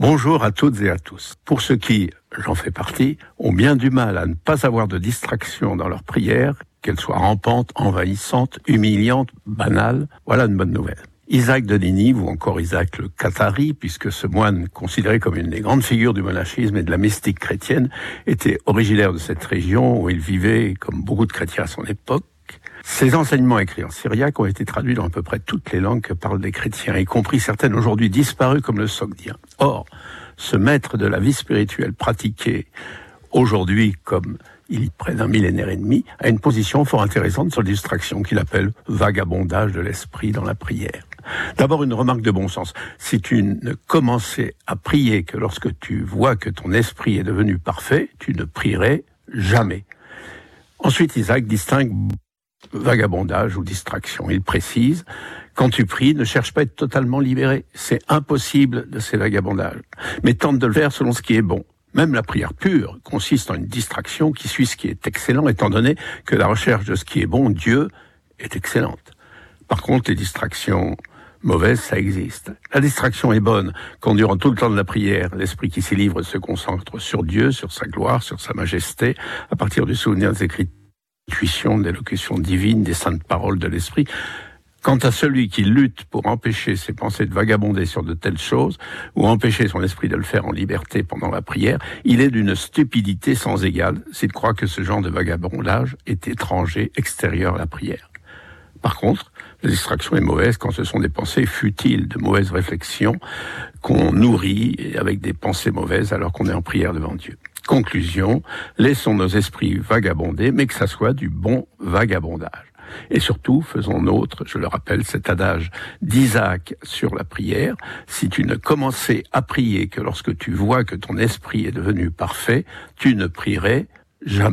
Bonjour à toutes et à tous. Pour ceux qui, j'en fais partie, ont bien du mal à ne pas avoir de distraction dans leur prière, qu'elle soit rampante, envahissante, humiliante, banale, voilà une bonne nouvelle. Isaac de Ninive, ou encore Isaac le Qatari, puisque ce moine, considéré comme une des grandes figures du monachisme et de la mystique chrétienne, était originaire de cette région où il vivait, comme beaucoup de chrétiens à son époque, ces enseignements écrits en syriaque ont été traduits dans à peu près toutes les langues que parlent des chrétiens, y compris certaines aujourd'hui disparues comme le sogdien. Or, ce maître de la vie spirituelle pratiqué aujourd'hui comme il y près d'un millénaire et demi, a une position fort intéressante sur la distraction qu'il appelle vagabondage de l'esprit dans la prière. D'abord, une remarque de bon sens. Si tu ne commençais à prier que lorsque tu vois que ton esprit est devenu parfait, tu ne prierais jamais. Ensuite, Isaac distingue vagabondage ou distraction. Il précise, quand tu pries, ne cherche pas à être totalement libéré. C'est impossible de ces vagabondages. Mais tente de le faire selon ce qui est bon. Même la prière pure consiste en une distraction qui suit ce qui est excellent, étant donné que la recherche de ce qui est bon, Dieu, est excellente. Par contre, les distractions mauvaises, ça existe. La distraction est bonne quand durant tout le temps de la prière, l'esprit qui s'y livre se concentre sur Dieu, sur sa gloire, sur sa majesté, à partir du souvenir des Écritures intuition, d'élocution divine, des saintes paroles de l'esprit. Quant à celui qui lutte pour empêcher ses pensées de vagabonder sur de telles choses, ou empêcher son esprit de le faire en liberté pendant la prière, il est d'une stupidité sans égale s'il croit que ce genre de vagabondage est étranger, extérieur à la prière. Par contre, la distraction est mauvaise quand ce sont des pensées futiles, de mauvaises réflexions qu'on nourrit avec des pensées mauvaises alors qu'on est en prière devant Dieu. Conclusion, laissons nos esprits vagabonder, mais que ça soit du bon vagabondage. Et surtout, faisons nôtre, je le rappelle, cet adage d'Isaac sur la prière. Si tu ne commençais à prier que lorsque tu vois que ton esprit est devenu parfait, tu ne prierais jamais.